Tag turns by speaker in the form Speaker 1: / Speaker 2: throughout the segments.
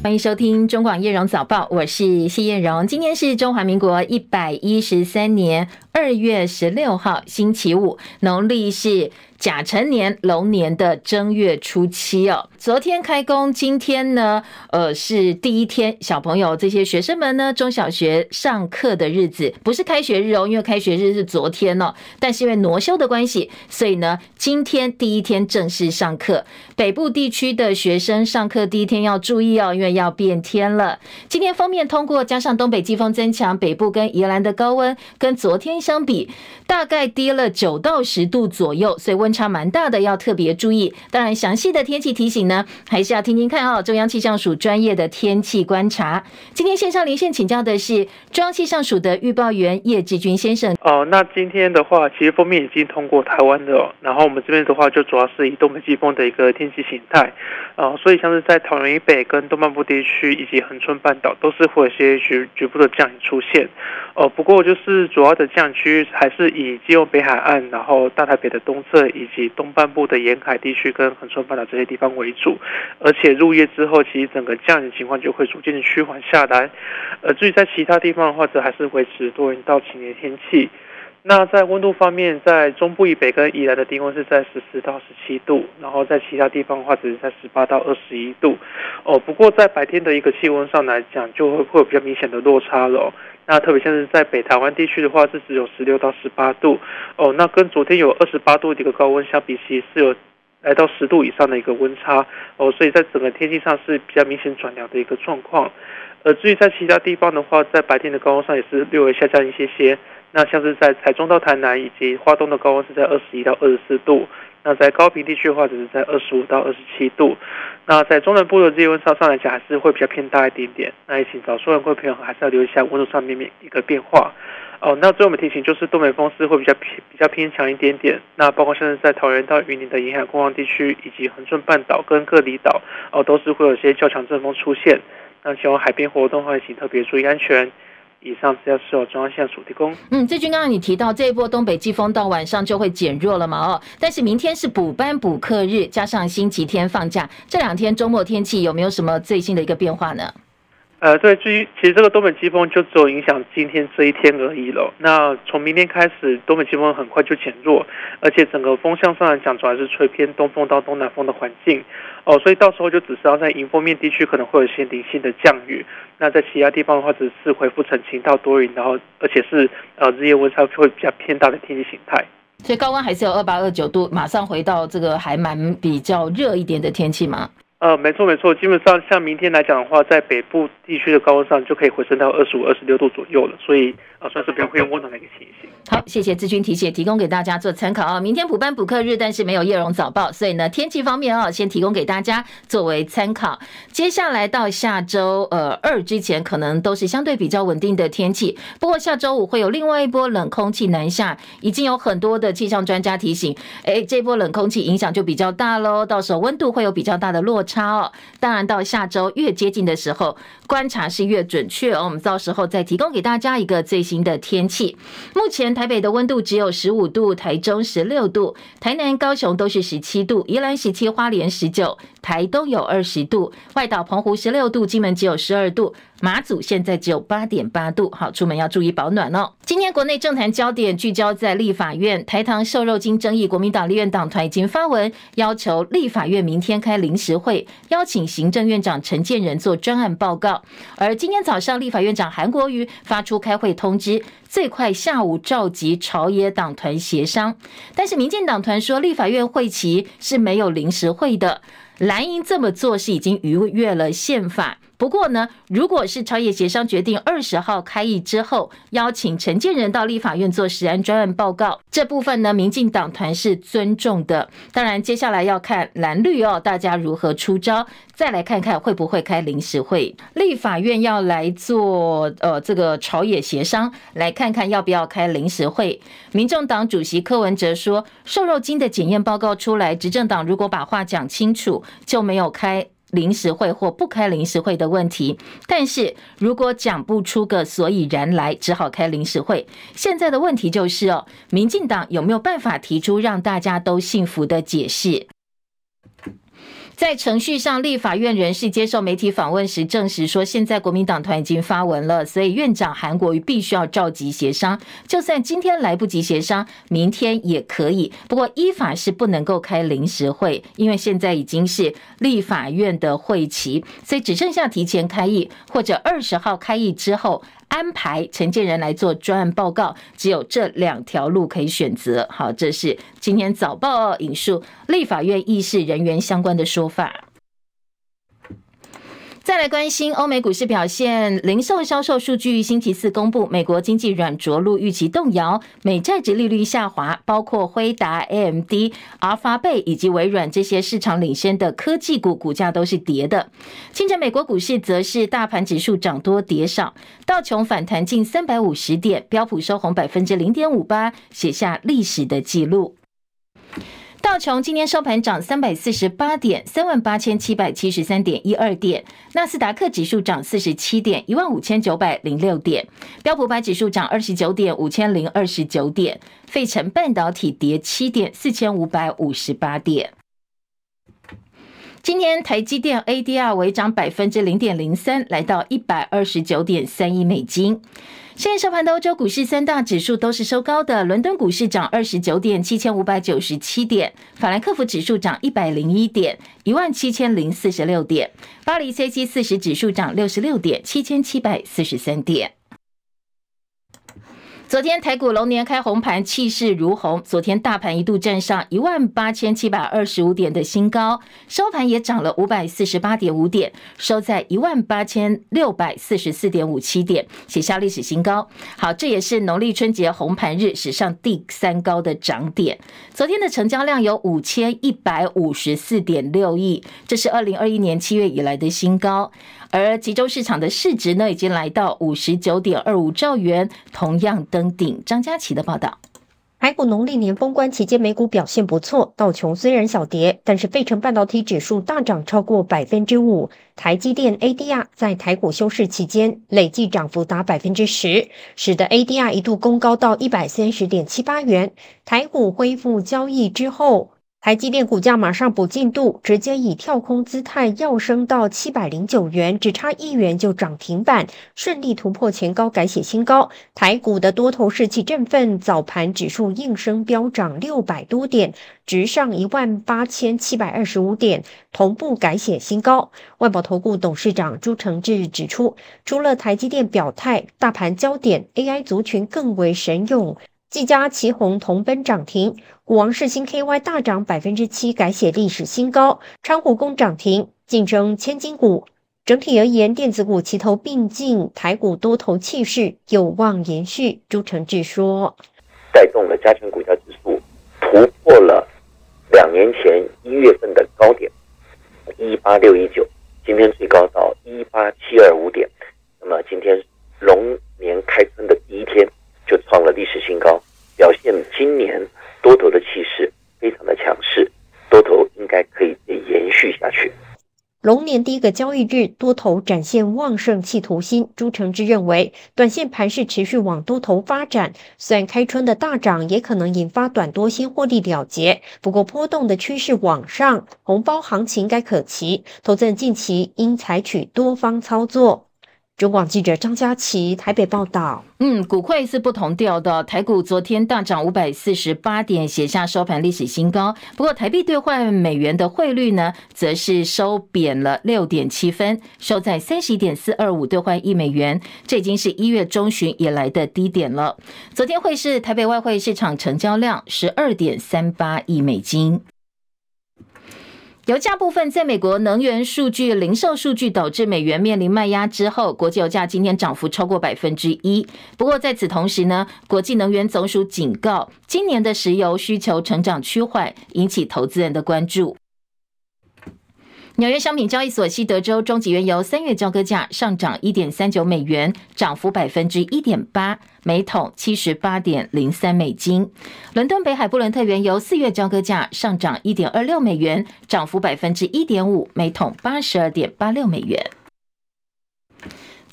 Speaker 1: 欢迎收听中广叶荣早报，我是谢艳荣。今天是中华民国一百一十三年二月十六号，星期五，农历是。甲辰年龙年的正月初七哦，昨天开工，今天呢，呃，是第一天，小朋友这些学生们呢，中小学上课的日子，不是开学日哦，因为开学日是昨天哦，但是因为挪休的关系，所以呢，今天第一天正式上课。北部地区的学生上课第一天要注意哦，因为要变天了。今天封面通过，加上东北季风增强，北部跟宜兰的高温跟昨天相比，大概低了九到十度左右，所以温。温差蛮大的，要特别注意。当然，详细的天气提醒呢，还是要听听看哦。中央气象署专业的天气观察。今天线上连线请教的是中央气象署的预报员叶志军先生。
Speaker 2: 哦，那今天的话，其实锋面已经通过台湾的哦。然后我们这边的话，就主要是以东北季风的一个天气形态。哦，所以像是在桃园以北跟东半部地区以及恒春半岛，都是会有些局局部的降雨出现。哦，不过就是主要的降雨区还是以基隆北海岸，然后大台北的东侧以及东半部的沿海地区跟恒春半岛这些地方为主。而且入夜之后，其实整个降雨情况就会逐渐的趋缓下来。呃，至于在其他地方的话，则还是维持多云到晴的天气。那在温度方面，在中部以北跟宜兰的低温是在十四到十七度，然后在其他地方的话，只是在十八到二十一度。哦，不过在白天的一个气温上来讲，就会会有比较明显的落差了。哦那特别像是在北台湾地区的话，是只有十六到十八度。哦，那跟昨天有二十八度的一个高温相比，其实是有来到十度以上的一个温差。哦，所以在整个天气上是比较明显转凉的一个状况。而至于在其他地方的话，在白天的高温上也是略微下降一些些。那像是在台中到台南以及花东的高温是在二十一到二十四度，那在高屏地区的话只是在二十五到二十七度。那在中南部的这些温差上来讲，还是会比较偏大一点点。那也请早出晚归的朋友还是要留意一下温度上面面一个变化。哦，那最后我们提醒就是东北风势会比较偏比较偏强一点点。那包括像是在桃园到云林的沿海空旷地区，以及恒春半岛跟各离岛，哦，都是会有些较强阵风出现。那前往海边活动的话，请特别注意安全。以上是要是由中央气象署提供。
Speaker 1: 嗯，最近刚刚你提到这一波东北季风到晚上就会减弱了嘛？哦，但是明天是补班补课日，加上星期天放假，这两天周末天气有没有什么最新的一个变化呢？
Speaker 2: 呃，对，至于其实这个东北季风就只有影响今天这一天而已了。那从明天开始，东北季风很快就减弱，而且整个风向上来讲，主要是吹偏东风到东南风的环境。哦，所以到时候就只是要在迎风面地区可能会有一些零星的降雨。那在其他地方的话，只是恢复成晴到多云，然后而且是呃日夜温差会比较偏大的天气形态。
Speaker 1: 所以高温还是有二八二九度，马上回到这个还蛮比较热一点的天气吗？
Speaker 2: 呃，没错没错，基本上像明天来讲的话，在北部地区的高温上就可以回升到二十五、二十六度左右了，所以呃算是比较会温暖的一个情形。
Speaker 1: 好，谢谢志军提醒，提供给大家做参考啊。明天补班补课日，但是没有叶荣早报，所以呢天气方面啊，先提供给大家作为参考。接下来到下周呃二之前，可能都是相对比较稳定的天气。不过下周五会有另外一波冷空气南下，已经有很多的气象专家提醒，哎，这波冷空气影响就比较大喽，到时候温度会有比较大的落差哦。当然，到下周越接近的时候，观察是越准确哦。我们到时候再提供给大家一个最新的天气。目前台北的温度只有十五度，台中十六度，台南、高雄都是十七度，宜兰十七，花莲十九，台东有二十度，外岛澎湖十六度，金门只有十二度。马祖现在只有八点八度，好，出门要注意保暖哦。今天国内政坛焦点聚焦在立法院台糖瘦肉精争议，国民党立院党团已经发文要求立法院明天开临时会，邀请行政院长陈建仁做专案报告。而今天早上，立法院长韩国瑜发出开会通知，最快下午召集朝野党团协商。但是民进党团说，立法院会期是没有临时会的，蓝营这么做是已经逾越了宪法。不过呢，如果是朝野协商决定二十号开议之后，邀请陈建仁到立法院做实案专案报告，这部分呢，民进党团是尊重的。当然，接下来要看蓝绿哦，大家如何出招，再来看看会不会开临时会。立法院要来做呃这个朝野协商，来看看要不要开临时会。民众党主席柯文哲说，瘦肉精的检验报告出来，执政党如果把话讲清楚，就没有开。临时会或不开临时会的问题，但是如果讲不出个所以然来，只好开临时会。现在的问题就是哦，民进党有没有办法提出让大家都幸福的解释？在程序上，立法院人士接受媒体访问时证实说，现在国民党团已经发文了，所以院长韩国瑜必须要召集协商。就算今天来不及协商，明天也可以。不过依法是不能够开临时会，因为现在已经是立法院的会期，所以只剩下提前开议或者二十号开议之后。安排承建人来做专案报告，只有这两条路可以选择。好，这是今天早报引述立法院议事人员相关的说法。再来关心欧美股市表现，零售销售数据星期四公布，美国经济软着陆预期动摇，美债殖利率下滑，包括辉达、AMD、阿尔法贝以及微软这些市场领先的科技股股价都是跌的。清晨美国股市则是大盘指数涨多跌少，道琼反弹近三百五十点，标普收红百分之零点五八，写下历史的记录。道琼今天收盘涨三百四十八点，三万八千七百七十三点一二点。纳斯达克指数涨四十七点，一万五千九百零六点。标普百指数涨二十九点，五千零二十九点。费城半导体跌七点，四千五百五十八点。今天台积电 ADR 微涨百分之零点零三，来到一百二十九点三亿美金。现在收盘的欧洲股市三大指数都是收高的，伦敦股市涨二十九点，七千五百九十七点；法兰克福指数涨一百零一点，一万七千零四十六点；巴黎 c c 四十指数涨六十六点，七千七百四十三点。昨天台股龙年开红盘，气势如虹。昨天大盘一度站上一万八千七百二十五点的新高，收盘也涨了五百四十八点五点，收在一万八千六百四十四点五七点，写下历史新高。好，这也是农历春节红盘日史上第三高的涨点。昨天的成交量有五千一百五十四点六亿，这是二零二一年七月以来的新高。而集中市场的市值呢，已经来到五十九点二五兆元，同样登顶。张佳琪的报道。
Speaker 3: 台股农历年封关期间，美股表现不错，道琼虽然小跌，但是费城半导体指数大涨超过百分之五。台积电 ADR 在台股休市期间累计涨幅达百分之十，使得 ADR 一度攻高到一百三十点七八元。台股恢复交易之后。台积电股价马上补进度，直接以跳空姿态要升到七百零九元，只差一元就涨停板，顺利突破前高，改写新高。台股的多头士气振奋，早盘指数应声飙涨六百多点，直上一万八千七百二十五点，同步改写新高。万宝投顾董事长朱成志指出，除了台积电表态，大盘焦点 AI 族群更为神勇。技嘉、奇鋐同奔涨停，股王世芯 KY 大涨百分之七，改写历史新高。昌湖攻涨停，竞争千金股。整体而言，电子股齐头并进，台股多头气势有望延续。朱成志说：“
Speaker 4: 带动了加权股价指数突破了两年前一月份的高点一八六一九，今天最高到一八七二五点。那么今天龙年开春的第一天。”就创了历史新高，表现今年多头的气势非常的强势，多头应该可以延续下去。
Speaker 3: 龙年第一个交易日，多头展现旺盛企图心。朱成志认为，短线盘势持续往多头发展，虽然开春的大涨也可能引发短多先获利了结，不过波动的趋势往上，红包行情该可期。投资人近期应采取多方操作。中广记者张佳琪台北报道。
Speaker 1: 嗯，股汇是不同调的。台股昨天大涨五百四十八点，写下收盘历史新高。不过台币兑换美元的汇率呢，则是收贬了六点七分，收在三十一点四二五兑换一美元。这已经是一月中旬以来的低点了。昨天会是台北外汇市场成交量十二点三八亿美金。油价部分，在美国能源数据、零售数据导致美元面临卖压之后，国际油价今天涨幅超过百分之一。不过在此同时呢，国际能源总署警告，今年的石油需求成长趋缓，引起投资人的关注。纽约商品交易所西德州中级原油三月交割价上涨一点三九美元，涨幅百分之一点八，每桶七十八点零三美金。伦敦北海布伦特原油四月交割价上涨一点二六美元，涨幅百分之一点五，每桶八十二点八六美元。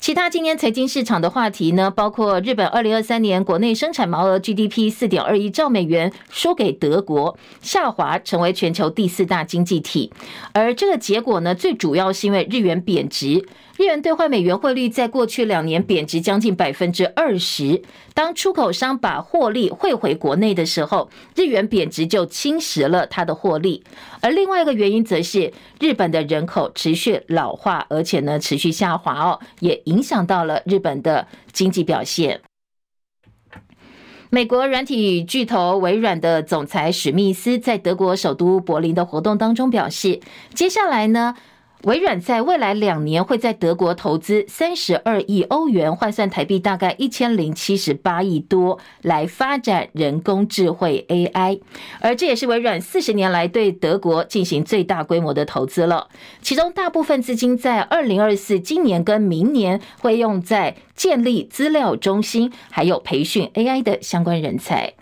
Speaker 1: 其他今年财经市场的话题呢，包括日本二零二三年国内生产毛额 GDP 四点二亿兆美元，输给德国，下滑成为全球第四大经济体。而这个结果呢，最主要是因为日元贬值。日元兑换美元汇率在过去两年贬值将近百分之二十。当出口商把获利汇回国内的时候，日元贬值就侵蚀了它的获利。而另外一个原因则是日本的人口持续老化，而且呢持续下滑哦，也影响到了日本的经济表现。美国软体巨头微软的总裁史密斯在德国首都柏林的活动当中表示，接下来呢，微软在未来两年会在德国投资三十二亿欧元，换算台币大概一千零七十八亿多，来发展人工智慧 AI。而这也是微软四十年来对德国进行最大规模的投资了。其中大部分资金在二零二四今年跟明年会用在建立资料中心，还有培训 AI 的相关人才。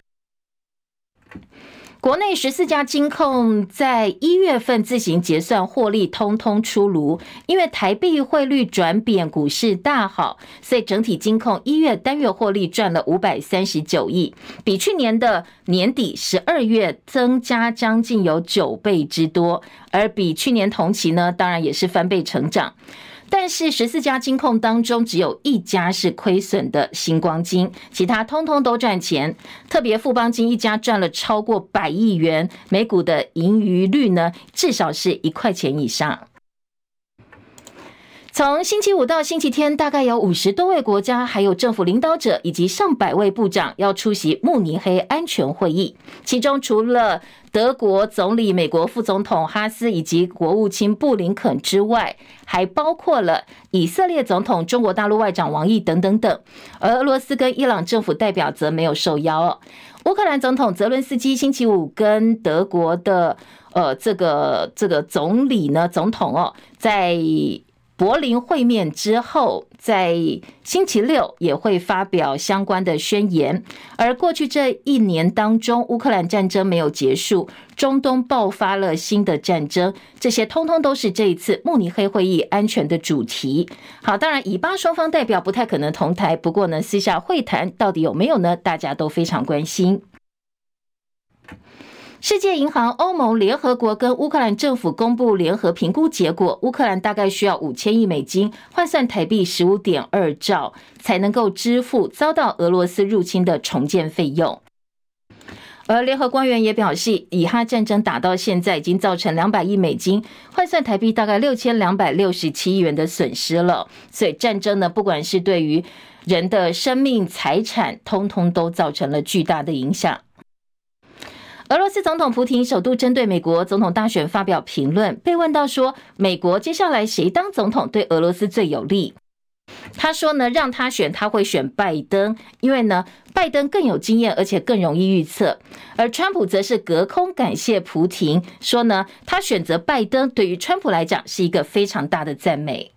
Speaker 1: 国内十四家金控在一月份自行结算获利，通通出炉。因为台币汇率转贬，股市大好，所以整体金控一月单月获利赚了五百三十九亿，比去年的年底十二月增加将近有九倍之多，而比去年同期呢，当然也是翻倍成长。但是十四家金控当中，只有一家是亏损的星光金，其他通通都赚钱。特别富邦金一家赚了超过百亿元，每股的盈余率呢，至少是一块钱以上。从星期五到星期天，大概有五十多位国家还有政府领导者以及上百位部长要出席慕尼黑安全会议。其中除了德国总理、美国副总统哈斯以及国务卿布林肯之外，还包括了以色列总统、中国大陆外长王毅等等等。而俄罗斯跟伊朗政府代表则没有受邀。乌克兰总统泽伦斯基星期五跟德国的呃这个这个总理呢总统哦在。柏林会面之后，在星期六也会发表相关的宣言。而过去这一年当中，乌克兰战争没有结束，中东爆发了新的战争，这些通通都是这一次慕尼黑会议安全的主题。好，当然以巴双方代表不太可能同台，不过呢，私下会谈到底有没有呢？大家都非常关心。世界银行、欧盟、联合国跟乌克兰政府公布联合评估结果，乌克兰大概需要五千亿美金，换算台币十五点二兆，才能够支付遭到俄罗斯入侵的重建费用。而联合官员也表示，以哈战争打到现在，已经造成两百亿美金，换算台币大概六千两百六十七亿元的损失了。所以战争呢，不管是对于人的生命、财产，通通都造成了巨大的影响。俄罗斯总统普京首度针对美国总统大选发表评论，被问到说美国接下来谁当总统对俄罗斯最有利？他说呢，让他选他会选拜登，因为呢拜登更有经验，而且更容易预测。而川普则是隔空感谢普廷，说呢他选择拜登对于川普来讲是一个非常大的赞美。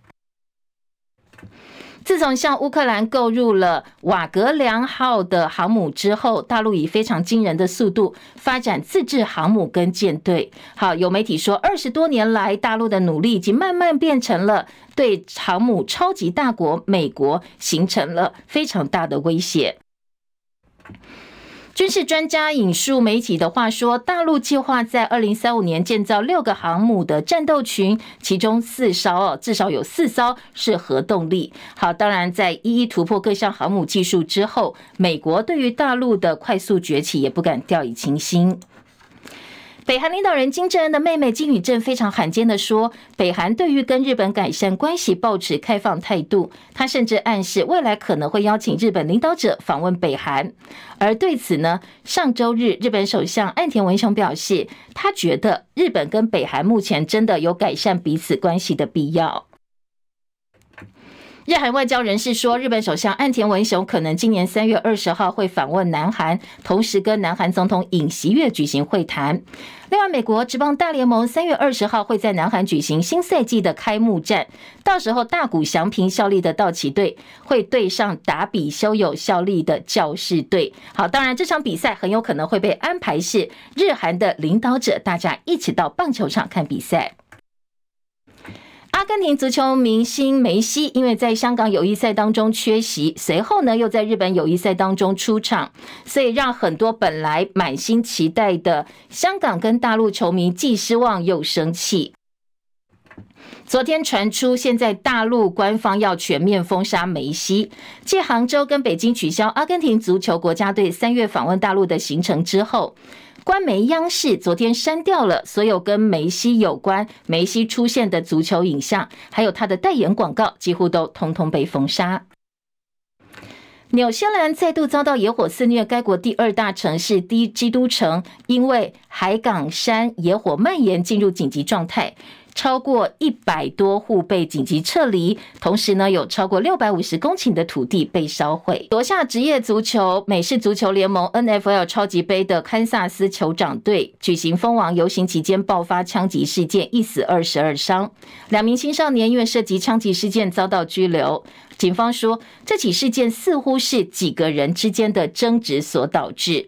Speaker 1: 自从向乌克兰购入了瓦格良号的航母之后，大陆以非常惊人的速度发展自制航母跟舰队。好，有媒体说，二十多年来，大陆的努力已经慢慢变成了对航母超级大国美国形成了非常大的威胁。军事专家引述媒体的话说，大陆计划在二零三五年建造六个航母的战斗群，其中四艘哦，至少有四艘是核动力。好，当然在一一突破各项航母技术之后，美国对于大陆的快速崛起也不敢掉以轻心。北韩领导人金正恩的妹妹金宇正非常罕见的说，北韩对于跟日本改善关系抱持开放态度。他甚至暗示未来可能会邀请日本领导者访问北韩。而对此呢，上周日日本首相岸田文雄表示，他觉得日本跟北韩目前真的有改善彼此关系的必要。日韩外交人士说，日本首相岸田文雄可能今年三月二十号会访问南韩，同时跟南韩总统尹锡悦举行会谈。另外，美国职棒大联盟三月二十号会在南韩举行新赛季的开幕战，到时候大谷翔平效力的道奇队会对上达比修有效力的教士队。好，当然这场比赛很有可能会被安排是日韩的领导者大家一起到棒球场看比赛。阿根廷足球明星梅西，因为在香港友谊赛当中缺席，随后呢又在日本友谊赛当中出场，所以让很多本来满心期待的香港跟大陆球迷既失望又生气。昨天传出，现在大陆官方要全面封杀梅西。继杭州跟北京取消阿根廷足球国家队三月访问大陆的行程之后，官媒央视昨天删掉了所有跟梅西有关、梅西出现的足球影像，还有他的代言广告，几乎都通通被封杀。纽西兰再度遭到野火肆虐，该国第二大城市第一基督城因为海港山野火蔓延，进入紧急状态。超过一百多户被紧急撤离，同时呢，有超过六百五十公顷的土地被烧毁。夺下职业足球美式足球联盟 NFL 超级杯的堪萨斯酋长队举行封王游行期间爆发枪击事件，一死二十二伤，两名青少年因为涉及枪击事件遭到拘留。警方说，这起事件似乎是几个人之间的争执所导致。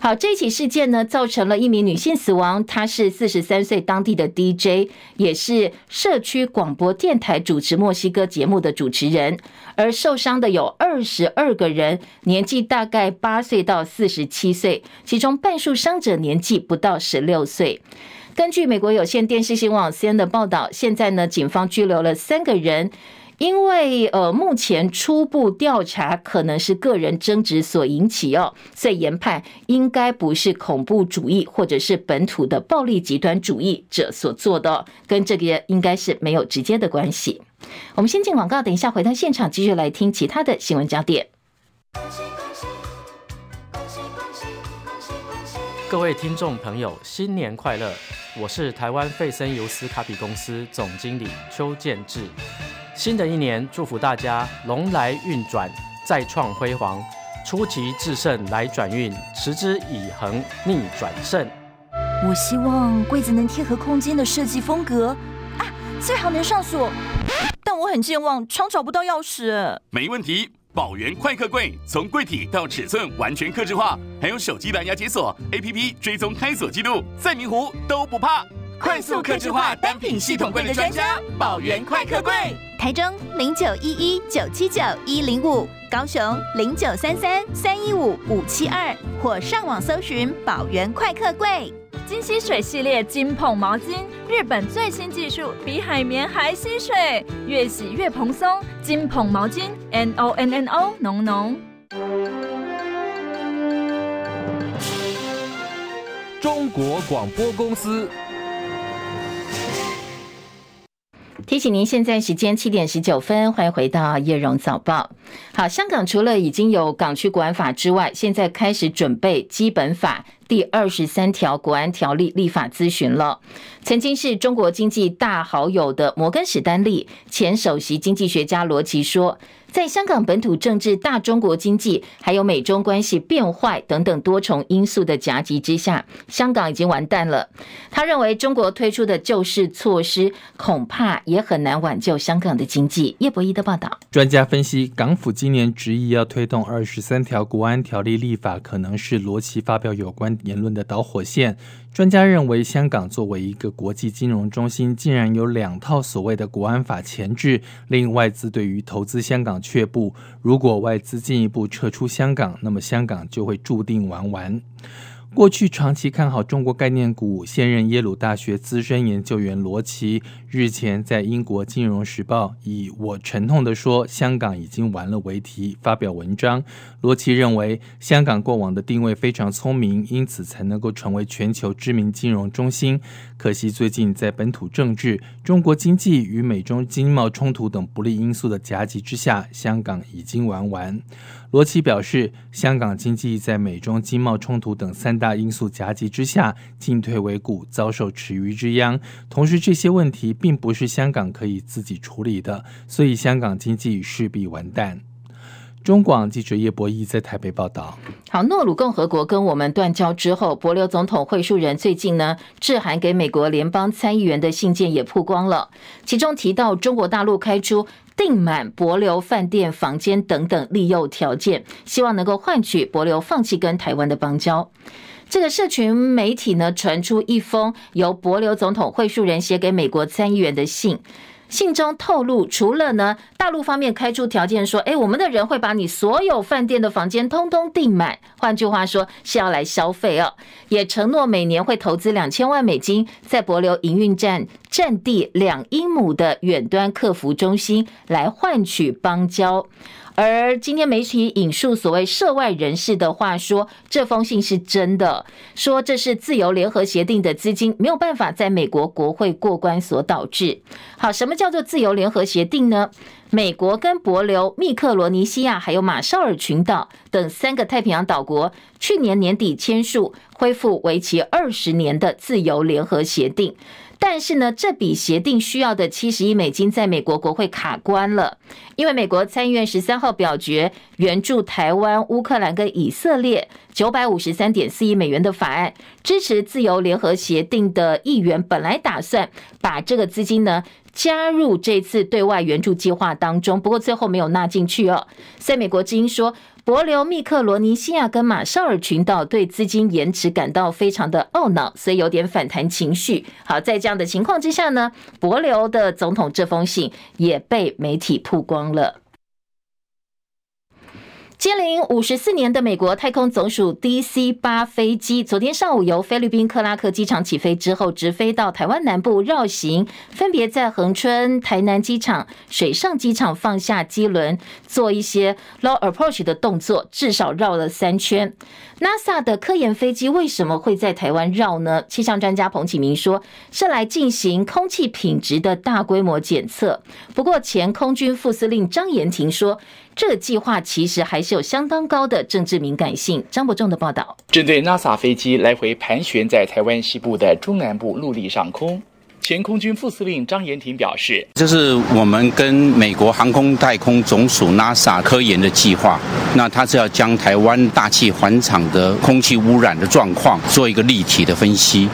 Speaker 1: 好，这起事件呢，造成了一名女性死亡。她是四十三岁当地的 DJ，也是社区广播电台主持墨西哥节目的主持人。而受伤的有二十二个人，年纪大概八岁到四十七岁，其中半数伤者年纪不到十六岁。根据美国有线电视新闻网 CNN 的报道，现在呢，警方拘留了三个人。因为呃，目前初步调查可能是个人争执所引起哦，所以研判应该不是恐怖主义或者是本土的暴力极端主义者所做的，跟这个应该是没有直接的关系。我们先进广告，等一下回到现场继续来听其他的新闻焦点。
Speaker 5: 各位听众朋友，新年快乐！我是台湾费森尤斯卡比公司总经理邱建志。新的一年，祝福大家龙来运转，再创辉煌，出奇制胜来转运，持之以恒逆转胜。
Speaker 6: 我希望柜子能贴合空间的设计风格啊，最好能上锁。但我很健忘，常找不到钥匙。
Speaker 7: 没问题，宝源快客柜从柜体到尺寸完全客制化，还有手机蓝牙解锁，APP 追踪开锁记录，再迷糊都不怕。快速客制化单品系统柜的专家，宝源快客柜。
Speaker 8: 台中零九一一九七九一零五，高雄零九三三三一五五七二，或上网搜寻宝源快客柜。
Speaker 9: 金吸水系列金捧毛巾，日本最新技术，比海绵还吸水，越洗越蓬松。金捧毛巾，N O N N O，浓浓。
Speaker 10: 中国广播公司。
Speaker 1: 提醒您，现在时间七点十九分，欢迎回到叶荣早报。好，香港除了已经有港区国安法之外，现在开始准备基本法第二十三条国安条例立法咨询了。曾经是中国经济大好友的摩根史丹利前首席经济学家罗奇说。在香港本土政治、大中国经济，还有美中关系变坏等等多重因素的夹击之下，香港已经完蛋了。他认为中国推出的救市措施恐怕也很难挽救香港的经济。叶博弈的报道，
Speaker 11: 专家分析，港府今年执意要推动二十三条国安条例立法，可能是罗奇发表有关言论的导火线。专家认为，香港作为一个国际金融中心，竟然有两套所谓的国安法前置，令外资对于投资香港却步。如果外资进一步撤出香港，那么香港就会注定玩完。过去长期看好中国概念股，现任耶鲁大学资深研究员罗奇日前在英国《金融时报》以“我沉痛地说，香港已经完了”为题发表文章。罗奇认为，香港过往的定位非常聪明，因此才能够成为全球知名金融中心。可惜最近在本土政治、中国经济与美中经贸冲突等不利因素的夹击之下，香港已经玩完。罗奇表示，香港经济在美中经贸冲突等三大因素夹击之下，进退维谷，遭受池鱼之殃。同时，这些问题并不是香港可以自己处理的，所以香港经济势必完蛋。中广记者叶博弈在台北报道。
Speaker 1: 好，诺鲁共和国跟我们断交之后，帛琉总统惠恕仁最近呢，致函给美国联邦参议员的信件也曝光了，其中提到中国大陆开出。订满帛琉饭店房间等等利诱条件，希望能够换取帛琉放弃跟台湾的邦交。这个社群媒体呢，传出一封由帛琉总统惠恕仁写给美国参议员的信，信中透露，除了呢大陆方面开出条件说，哎，我们的人会把你所有饭店的房间通通订满，换句话说是要来消费哦，也承诺每年会投资两千万美金，在帛琉营运站占地两英亩的远端客服中心，来换取邦交。而今天媒体引述所谓涉外人士的话说，这封信是真的，说这是自由联合协定的资金没有办法在美国国会过关所导致。好，什么叫做自由联合协定呢？美国跟帛琉、密克罗尼西亚还有马绍尔群岛等三个太平洋岛国去年年底签署，恢复为期二十年的自由联合协定。但是呢，这笔协定需要的七十亿美金在美国国会卡关了，因为美国参议院十三号表决援助台湾、乌克兰跟以色列九百五十三点四亿美元的法案，支持自由联合协定的议员本来打算把这个资金呢加入这次对外援助计划当中，不过最后没有纳进去哦。所以美国之音说。帛琉、密克罗尼西亚跟马绍尔群岛对资金延迟感到非常的懊恼，所以有点反弹情绪。好，在这样的情况之下呢，帛琉的总统这封信也被媒体曝光了。接临五十四年的美国太空总署 DC 八飞机，昨天上午由菲律宾克拉克机场起飞之后，直飞到台湾南部绕行，分别在恒春、台南机场、水上机场放下机轮，做一些 low approach 的动作，至少绕了三圈。NASA 的科研飞机为什么会在台湾绕呢？气象专家彭启明说，是来进行空气品质的大规模检测。不过，前空军副司令张延廷说，这个计划其实还是有相当高的政治敏感性。张伯仲的报道，
Speaker 12: 针对 NASA 飞机来回盘旋在台湾西部的中南部陆地上空，前空军副司令张延廷表示：“
Speaker 13: 这是我们跟美国航空太空总署 NASA 科研的计划。那它是要将台湾大气环场的空气污染的状况做一个立体的分析。”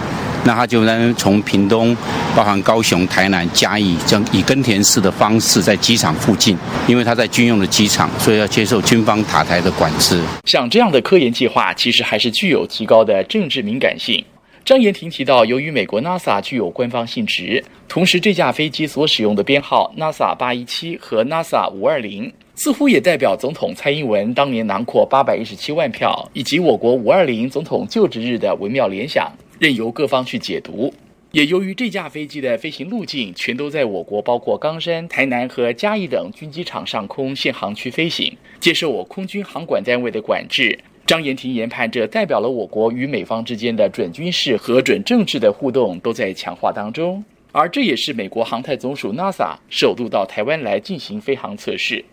Speaker 13: 那他就能，从屏东，包含高雄、台南、嘉义，将以耕田式的方式在机场附近，因为他在军用的机场，所以要接受军方塔台的管制。
Speaker 12: 像这样的科研计划，其实还是具有极高的政治敏感性。张延廷提到，由于美国 NASA 具有官方性质，同时这架飞机所使用的编号 NASA 八一七和 NASA 五二零，似乎也代表总统蔡英文当年囊括八百一十七万票，以及我国五二零总统就职日的微妙联想。任由各方去解读，也由于这架飞机的飞行路径全都在我国包括冈山、台南和嘉义等军机场上空限航区飞行，接受我空军航管单位的管制。张延廷研判，这代表了我国与美方之间的准军事和准政治的互动都在强化当中，而这也是美国航太总署 NASA 首度到台湾来进行飞航测试。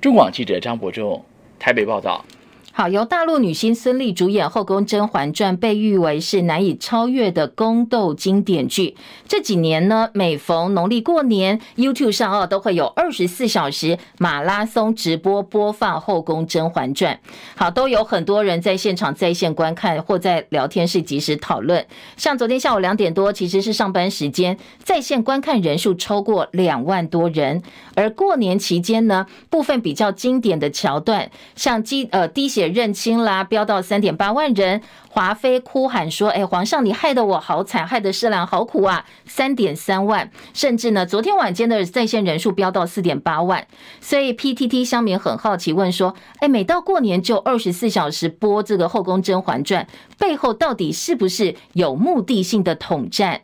Speaker 12: 中广记者张伯仲台北报道。
Speaker 1: 好，由大陆女星孙俪主演《后宫甄嬛传》，被誉为是难以超越的宫斗经典剧。这几年呢，每逢农历过年，YouTube 上哦都会有二十四小时马拉松直播播放《后宫甄嬛传》。好，都有很多人在现场在线观看，或在聊天室即时讨论。像昨天下午两点多，其实是上班时间，在线观看人数超过两万多人。而过年期间呢，部分比较经典的桥段，像滴呃滴血。也认清啦，飙到三点八万人。华妃哭喊说：“哎，皇上，你害得我好惨，害得世兰好苦啊！”三点三万，甚至呢，昨天晚间的在线人数飙到四点八万。所以 PTT 乡民很好奇问说：“哎，每到过年就二十四小时播这个《后宫甄嬛传》，背后到底是不是有目的性的统战？”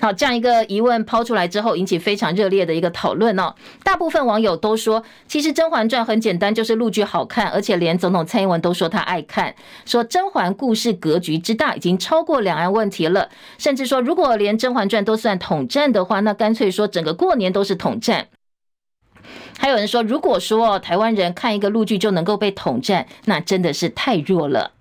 Speaker 1: 好，这样一个疑问抛出来之后，引起非常热烈的一个讨论哦。大部分网友都说，其实《甄嬛传》很简单，就是陆剧好看，而且连总统蔡英文都说他爱看，说甄嬛故事格局之大，已经超过两岸问题了。甚至说，如果连《甄嬛传》都算统战的话，那干脆说整个过年都是统战。还有人说，如果说台湾人看一个陆剧就能够被统战，那真的是太弱了。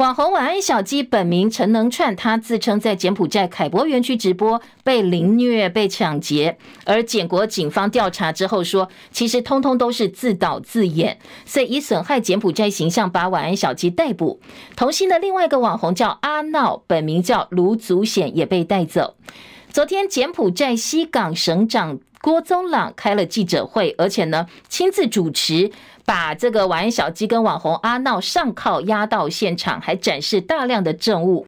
Speaker 1: 网红晚安小鸡本名陈能串，他自称在柬埔寨凯博园区直播被凌虐、被抢劫，而柬国警方调查之后说，其实通通都是自导自演，所以以损害柬埔寨形象把晚安小鸡逮捕。同行的另外一个网红叫阿闹，本名叫卢祖显，也被带走。昨天柬埔寨西港省长郭宗朗开了记者会，而且呢亲自主持。把这个晚安小鸡跟网红阿闹上铐押到现场，还展示大量的证物。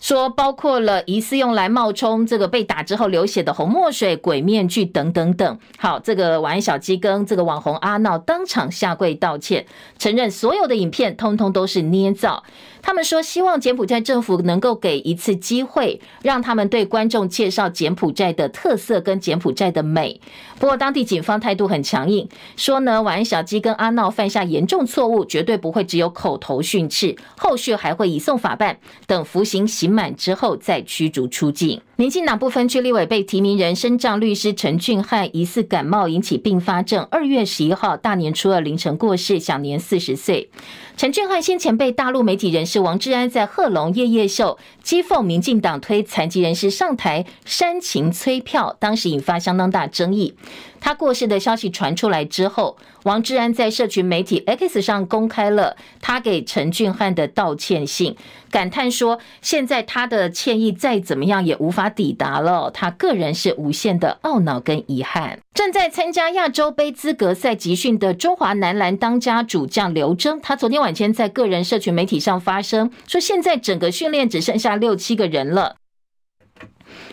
Speaker 1: 说包括了疑似用来冒充这个被打之后流血的红墨水、鬼面具等等等。好，这个晚安小鸡跟这个网红阿闹当场下跪道歉，承认所有的影片通通都是捏造。他们说希望柬埔寨政府能够给一次机会，让他们对观众介绍柬埔寨的特色跟柬埔寨的美。不过当地警方态度很强硬，说呢，晚安小鸡跟阿闹犯下严重错误，绝对不会只有口头训斥，后续还会移送法办，等服刑刑满之后再驱逐出境。民进党不分区立委被提名人身障律师陈俊翰疑似感冒引起并发症，二月十一号大年初二凌晨过世，享年四十岁。陈俊翰先前被大陆媒体人士王志安在贺龙夜夜秀讥讽民进党推残疾人士上台煽情催票，当时引发相当大争议。他过世的消息传出来之后，王志安在社群媒体 X 上公开了他给陈俊翰的道歉信，感叹说：“现在他的歉意再怎么样也无法抵达了，他个人是无限的懊恼跟遗憾。”正在参加亚洲杯资格赛集训的中华男篮当家主将刘铮，他昨天晚间在个人社群媒体上发声，说现在整个训练只剩下六七个人了。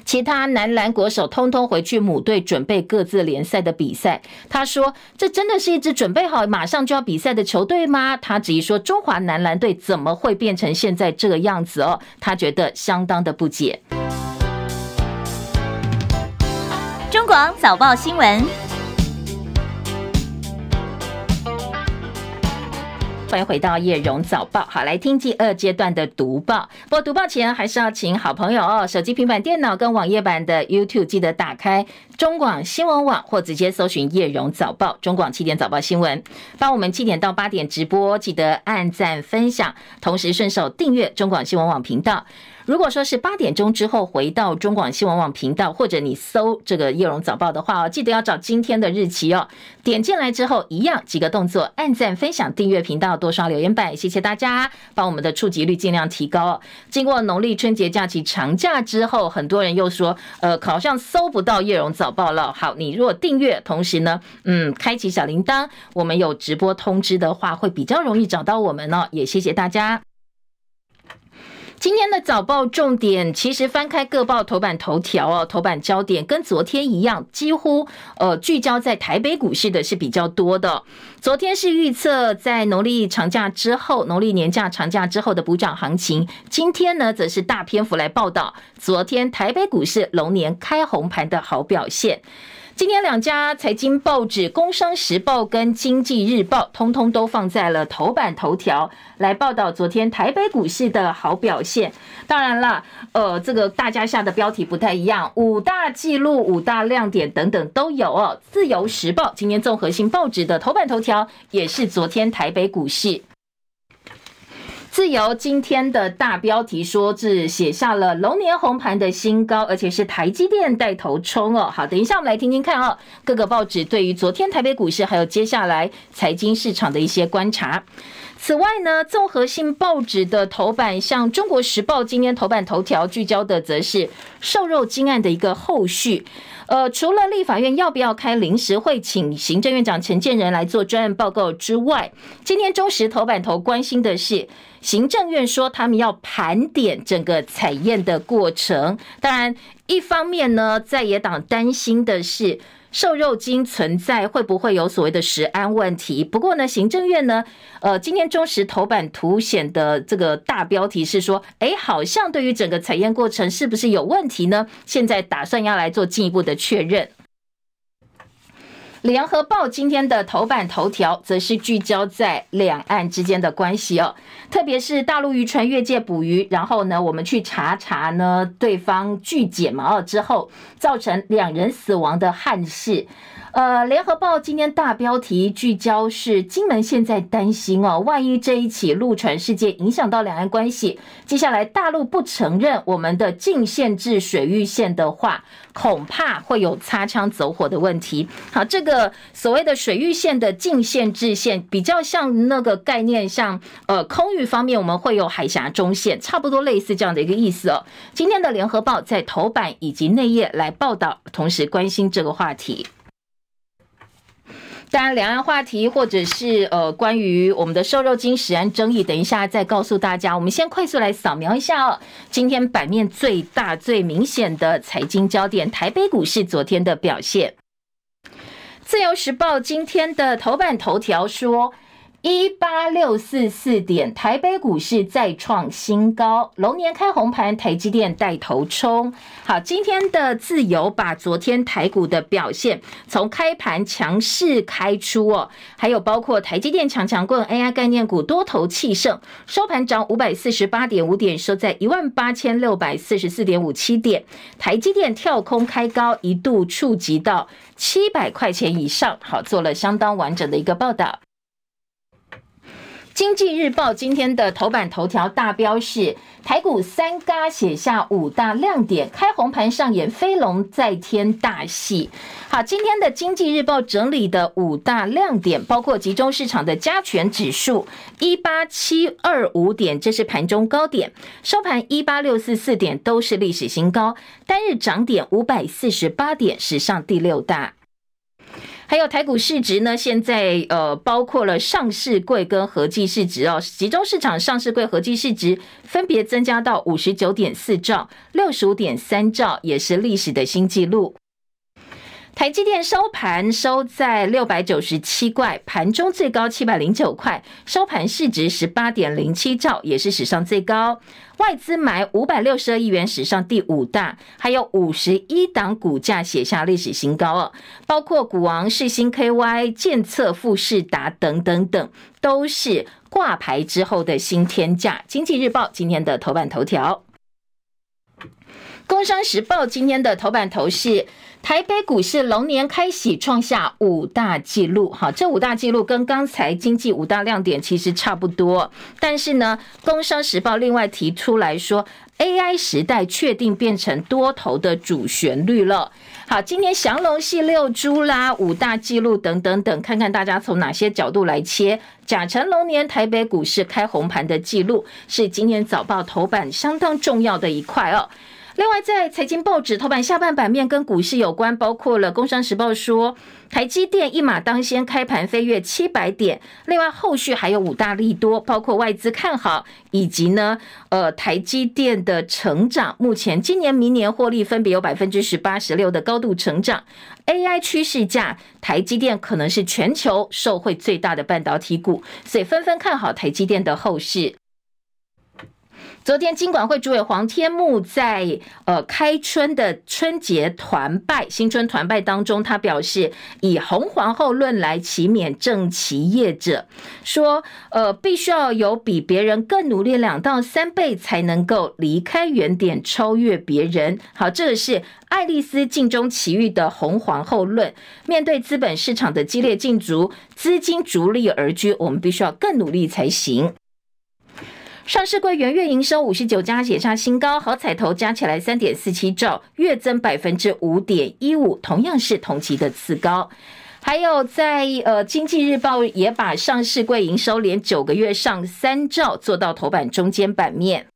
Speaker 1: 其他男篮国手通通回去母队准备各自联赛的比赛。他说：“这真的是一支准备好马上就要比赛的球队吗？”他质疑说：“中华男篮队怎么会变成现在这个样子哦？”他觉得相当的不解。
Speaker 8: 中广早报新闻。
Speaker 1: 欢迎回到叶荣早报，好，来听第二阶段的读报。不过读报前还是要请好朋友哦，手机、平板电脑跟网页版的 YouTube 记得打开中广新闻网，或直接搜寻叶荣早报、中广七点早报新闻。帮我们七点到八点直播，记得按赞分享，同时顺手订阅中广新闻网频道。如果说是八点钟之后回到中广新闻网频道，或者你搜这个叶荣早报的话哦，记得要找今天的日期哦。点进来之后，一样几个动作：按赞、分享、订阅频道、多刷留言板，谢谢大家，帮我们的触及率尽量提高。经过农历春节假期长假之后，很多人又说，呃，好像搜不到叶荣早报了。好，你如果订阅，同时呢，嗯，开启小铃铛，我们有直播通知的话，会比较容易找到我们哦。也谢谢大家。今天的早报重点，其实翻开各报头版头条哦，头版焦点跟昨天一样，几乎呃聚焦在台北股市的是比较多的。昨天是预测在农历长假之后，农历年假长假之后的补涨行情。今天呢，则是大篇幅来报道昨天台北股市龙年开红盘的好表现。今天两家财经报纸《工商时报》跟《经济日报》通通都放在了头版头条，来报道昨天台北股市的好表现。当然了，呃，这个大家下的标题不太一样，五大纪录、五大亮点等等都有哦。《自由时报》今天综合性报纸的头版头条也是昨天台北股市。自由今天的大标题说是写下了龙年红盘的新高，而且是台积电带头冲哦。好，等一下我们来听听看哦，各个报纸对于昨天台北股市还有接下来财经市场的一些观察。此外呢，综合性报纸的头版，像《中国时报》今天头版头条聚焦的则是瘦肉精案的一个后续。呃，除了立法院要不要开临时会，请行政院长陈建仁来做专案报告之外，今天中时头版头关心的是。行政院说，他们要盘点整个采验的过程。当然，一方面呢，在野党担心的是瘦肉精存在会不会有所谓的食安问题。不过呢，行政院呢，呃，今天中时头版凸显的这个大标题是说，哎，好像对于整个采验过程是不是有问题呢？现在打算要来做进一步的确认。联合报今天的头版头条则是聚焦在两岸之间的关系哦，特别是大陆渔船越界捕鱼，然后呢，我们去查查呢，对方拒检嘛，之后造成两人死亡的憾事。呃，联合报今天大标题聚焦是金门现在担心哦，万一这一起陆船事件影响到两岸关系，接下来大陆不承认我们的禁限制水域线的话，恐怕会有擦枪走火的问题。好，这个所谓的水域线的禁限制线，比较像那个概念，像呃空域方面我们会有海峡中线，差不多类似这样的一个意思哦。今天的联合报在头版以及内页来报道，同时关心这个话题。当然，两岸话题或者是呃关于我们的瘦肉精食安争议，等一下再告诉大家。我们先快速来扫描一下哦，今天版面最大、最明显的财经焦点，台北股市昨天的表现。自由时报今天的头版头条说。一八六四四点，台北股市再创新高，龙年开红盘，台积电带头冲。好，今天的自由把昨天台股的表现从开盘强势开出哦，还有包括台积电强强棍，AI 概念股多头气盛，收盘涨五百四十八点五点，收在一万八千六百四十四点五七点。台积电跳空开高，一度触及到七百块钱以上，好，做了相当完整的一个报道。经济日报今天的头版头条大标是台股三嘎写下五大亮点，开红盘上演飞龙在天大戏。好，今天的经济日报整理的五大亮点，包括集中市场的加权指数一八七二五点，这是盘中高点，收盘一八六四四点，都是历史新高，单日涨点五百四十八点，史上第六大。还有台股市值呢，现在呃包括了上市柜跟合计市值哦，集中市场上市柜合计市值分别增加到五十九点四兆、六十五点三兆，也是历史的新纪录。台积电收盘收在六百九十七块，盘中最高七百零九块，收盘市值十八点零七兆，也是史上最高。外资买五百六十二亿元，史上第五大，还有五十一档股价写下历史新高哦，包括股王世新 KY、建策、富士达等等等，都是挂牌之后的新天价。经济日报今天的头版头条，工商时报今天的头版头是。台北股市龙年开喜，创下五大纪录。好，这五大纪录跟刚才经济五大亮点其实差不多。但是呢，《工商时报》另外提出来说，AI 时代确定变成多头的主旋律了。好，今年降龙系六猪啦，五大纪录等等等，看看大家从哪些角度来切。甲辰龙年台北股市开红盘的纪录，是今天早报头版相当重要的一块哦。另外，在财经报纸头版下半版面跟股市有关，包括了《工商时报》说，台积电一马当先，开盘飞跃七百点。另外，后续还有五大利多，包括外资看好，以及呢，呃，台积电的成长，目前今年、明年获利分别有百分之十八、十六的高度成长。AI 趋势下，台积电可能是全球受惠最大的半导体股，所以纷纷看好台积电的后市。昨天，金管会主委黄天牧在呃开春的春节团拜、新春团拜当中，他表示以红皇后论来期勉正期业者，说呃必须要有比别人更努力两到三倍，才能够离开原点，超越别人。好，这个是爱丽丝镜中奇遇的红皇后论。面对资本市场的激烈竞逐，资金逐利而居，我们必须要更努力才行。上市柜元月营收五十九家写下新高，好彩头加起来三点四七兆，月增百分之五点一五，同样是同期的次高。还有在呃，经济日报也把上市柜营收连九个月上三兆做到头版中间版面。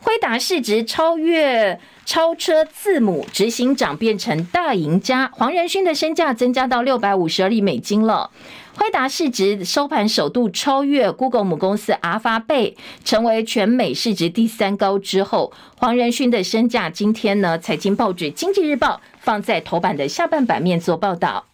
Speaker 1: 辉达市值超越超车字母，执行长变成大赢家，黄仁勋的身价增加到六百五十二亿美金了。辉达市值收盘首度超越 Google 母公司阿发贝，成为全美市值第三高之后，黄仁勋的身价今天呢，财经报纸《经济日报》放在头版的下半版面做报道。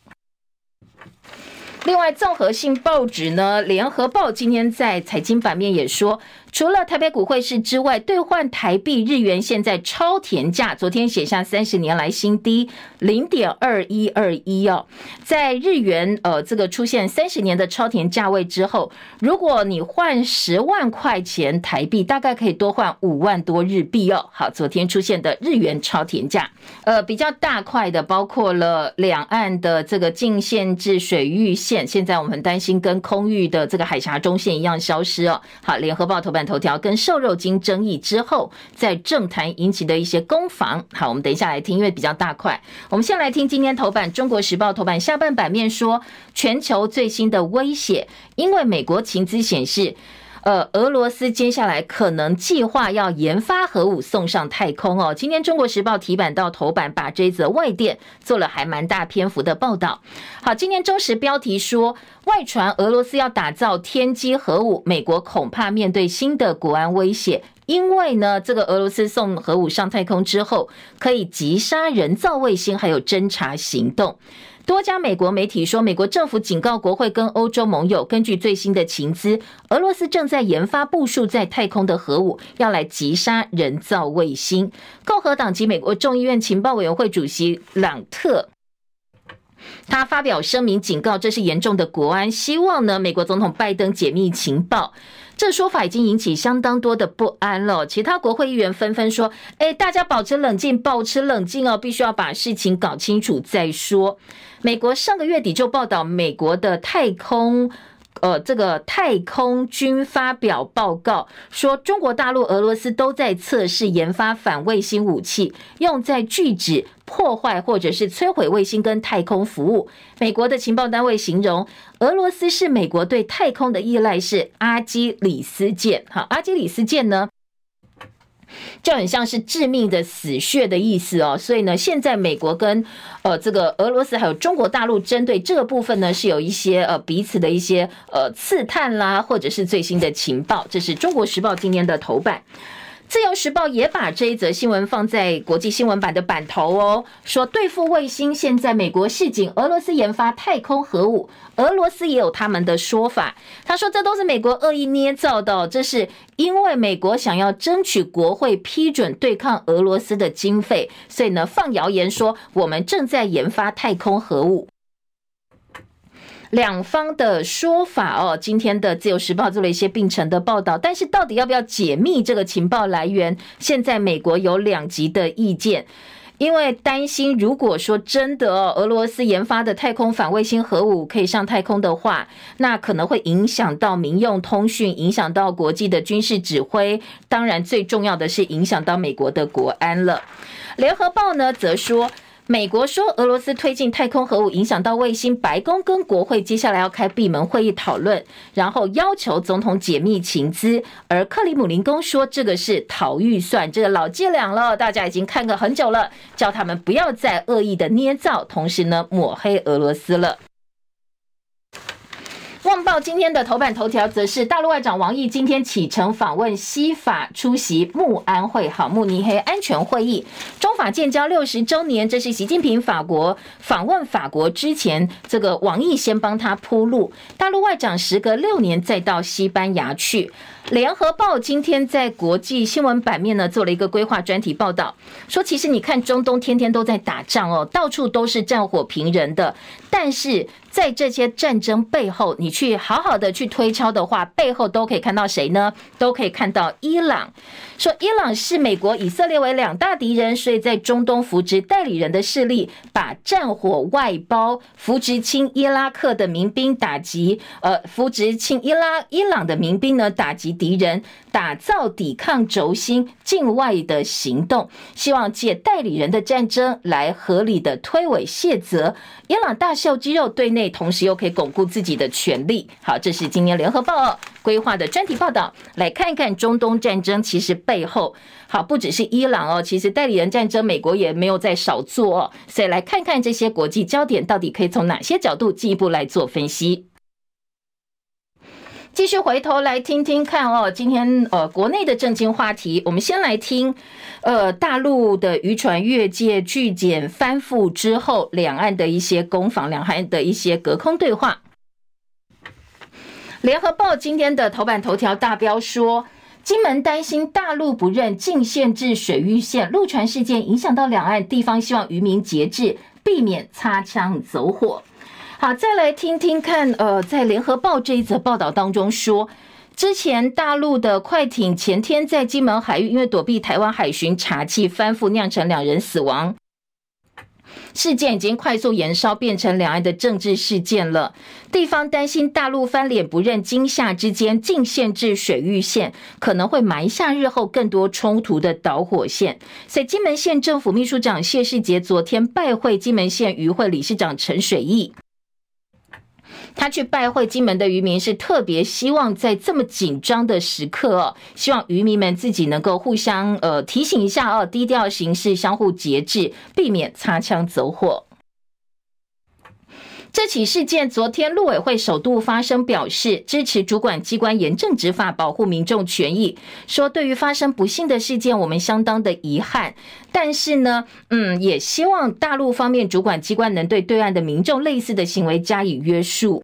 Speaker 1: 另外，综合性报纸呢，《联合报》今天在财经版面也说。除了台北股汇市之外，兑换台币日元现在超甜价，昨天写下三十年来新低零点二一二一哦。在日元呃这个出现三十年的超甜价位之后，如果你换十万块钱台币，大概可以多换五万多日币哦。好，昨天出现的日元超甜价，呃比较大块的包括了两岸的这个禁限制水域线，现在我们担心跟空域的这个海峡中线一样消失哦。好，联合报头版。头条跟瘦肉精争议之后，在政坛引起的一些攻防。好，我们等一下来听，因为比较大块。我们先来听今天头版《中国时报》头版下半版面说，全球最新的威胁，因为美国情资显示，呃，俄罗斯接下来可能计划要研发核武送上太空哦。今天《中国时报》提版到头版，把这则外电做了还蛮大篇幅的报道。好，今天中时标题说，外传俄罗斯要打造天基核武，美国恐怕面对新的国安威胁，因为呢，这个俄罗斯送核武上太空之后，可以击杀人造卫星，还有侦察行动。多家美国媒体说，美国政府警告国会跟欧洲盟友，根据最新的情资，俄罗斯正在研发部署在太空的核武，要来击杀人造卫星。共和党籍美国众议院情报委员会主席朗特，他发表声明警告，这是严重的国安，希望呢美国总统拜登解密情报。这说法已经引起相当多的不安了。其他国会议员纷纷说：“哎，大家保持冷静，保持冷静哦，必须要把事情搞清楚再说。”美国上个月底就报道，美国的太空。呃，这个太空军发表报告说，中国大陆、俄罗斯都在测试研发反卫星武器，用在拒止、破坏或者是摧毁卫星跟太空服务。美国的情报单位形容，俄罗斯是美国对太空的依赖是阿基里斯腱。好，阿基里斯腱呢？就很像是致命的死穴的意思哦，所以呢，现在美国跟呃这个俄罗斯还有中国大陆针对这个部分呢，是有一些呃彼此的一些呃刺探啦，或者是最新的情报。这是中国时报今天的头版。自由时报也把这一则新闻放在国际新闻版的版头哦，说对付卫星，现在美国示警，俄罗斯研发太空核武，俄罗斯也有他们的说法。他说这都是美国恶意捏造的，这是因为美国想要争取国会批准对抗俄罗斯的经费，所以呢放谣言说我们正在研发太空核武。两方的说法哦，今天的自由时报做了一些并陈的报道，但是到底要不要解密这个情报来源？现在美国有两极的意见，因为担心如果说真的哦，俄罗斯研发的太空反卫星核武可以上太空的话，那可能会影响到民用通讯，影响到国际的军事指挥，当然最重要的是影响到美国的国安了。联合报呢则说。美国说俄罗斯推进太空核武影响到卫星，白宫跟国会接下来要开闭门会议讨论，然后要求总统解密情资。而克里姆林宫说这个是逃预算，这个老伎俩了，大家已经看个很久了，叫他们不要再恶意的捏造，同时呢抹黑俄罗斯了。《旺报》今天的头版头条则是大陆外长王毅今天启程访问西法，出席慕安会，好，慕尼黑安全会议。中法建交六十周年，这是习近平法国访问法国之前，这个王毅先帮他铺路。大陆外长时隔六年再到西班牙去。联合报今天在国际新闻版面呢做了一个规划专题报道，说其实你看中东天天都在打仗哦，到处都是战火频仍的，但是。在这些战争背后，你去好好的去推敲的话，背后都可以看到谁呢？都可以看到伊朗。说伊朗是美国、以色列为两大敌人，所以在中东扶植代理人的势力，把战火外包，扶植亲伊拉克的民兵打击，呃，扶植亲伊拉伊朗的民兵呢，打击敌人，打造抵抗轴心境外的行动，希望借代理人的战争来合理的推诿卸责。伊朗大秀肌肉，对内同时又可以巩固自己的权力。好，这是今年联合报规划的专题报道，来看一看中东战争其实背后，好，不只是伊朗哦，其实代理人战争美国也没有在少做哦。所以来看看这些国际焦点到底可以从哪些角度进一步来做分析。继续回头来听听看哦，今天呃国内的政经话题，我们先来听呃大陆的渔船越界拒检翻覆之后，两岸的一些攻防，两岸的一些隔空对话。联合报今天的头版头条大标说，金门担心大陆不认禁限制水域线，陆船事件影响到两岸，地方希望渔民节制，避免擦枪走火。好，再来听听看。呃，在联合报这一则报道当中说，之前大陆的快艇前天在金门海域因为躲避台湾海巡查缉翻覆，酿成两人死亡。事件已经快速延烧，变成两岸的政治事件了。地方担心大陆翻脸不认，金厦之间禁限制水域线，可能会埋下日后更多冲突的导火线。所以，金门县政府秘书长谢世杰昨天拜会金门县渔会理事长陈水义。他去拜会金门的渔民，是特别希望在这么紧张的时刻哦，希望渔民们自己能够互相呃提醒一下哦，低调行事，相互节制，避免擦枪走火。这起事件，昨天陆委会首度发声表示支持主管机关严正执法，保护民众权益。说对于发生不幸的事件，我们相当的遗憾，但是呢，嗯，也希望大陆方面主管机关能对对岸的民众类似的行为加以约束。